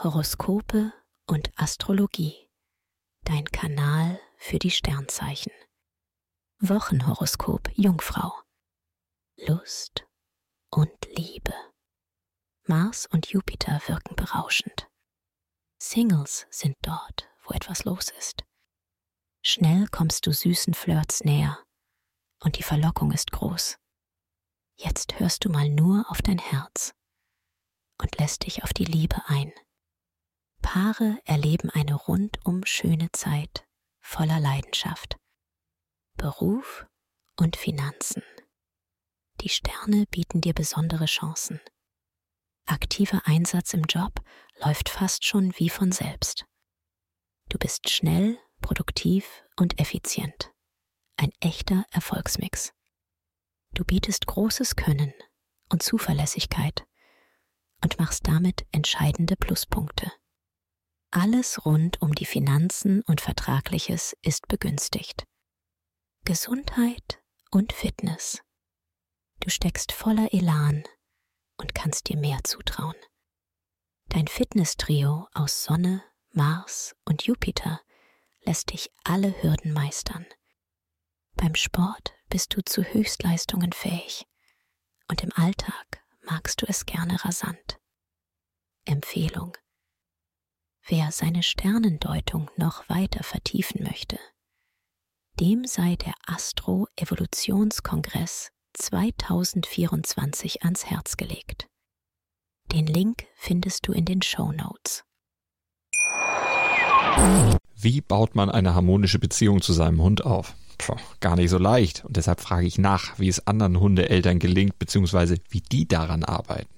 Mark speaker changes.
Speaker 1: Horoskope und Astrologie. Dein Kanal für die Sternzeichen. Wochenhoroskop Jungfrau. Lust und Liebe. Mars und Jupiter wirken berauschend. Singles sind dort, wo etwas los ist. Schnell kommst du süßen Flirts näher und die Verlockung ist groß. Jetzt hörst du mal nur auf dein Herz und lässt dich auf die Liebe ein. Paare erleben eine rundum schöne Zeit voller Leidenschaft. Beruf und Finanzen. Die Sterne bieten dir besondere Chancen. Aktiver Einsatz im Job läuft fast schon wie von selbst. Du bist schnell, produktiv und effizient. Ein echter Erfolgsmix. Du bietest großes Können und Zuverlässigkeit und machst damit entscheidende Pluspunkte. Alles rund um die Finanzen und Vertragliches ist begünstigt. Gesundheit und Fitness. Du steckst voller Elan und kannst dir mehr zutrauen. Dein Fitnesstrio aus Sonne, Mars und Jupiter lässt dich alle Hürden meistern. Beim Sport bist du zu Höchstleistungen fähig und im Alltag magst du es gerne rasant. Empfehlung Wer seine Sternendeutung noch weiter vertiefen möchte, dem sei der Astro-Evolutionskongress 2024 ans Herz gelegt. Den Link findest du in den Show Notes.
Speaker 2: Wie baut man eine harmonische Beziehung zu seinem Hund auf? Puh, gar nicht so leicht. Und deshalb frage ich nach, wie es anderen Hundeeltern gelingt, beziehungsweise wie die daran arbeiten.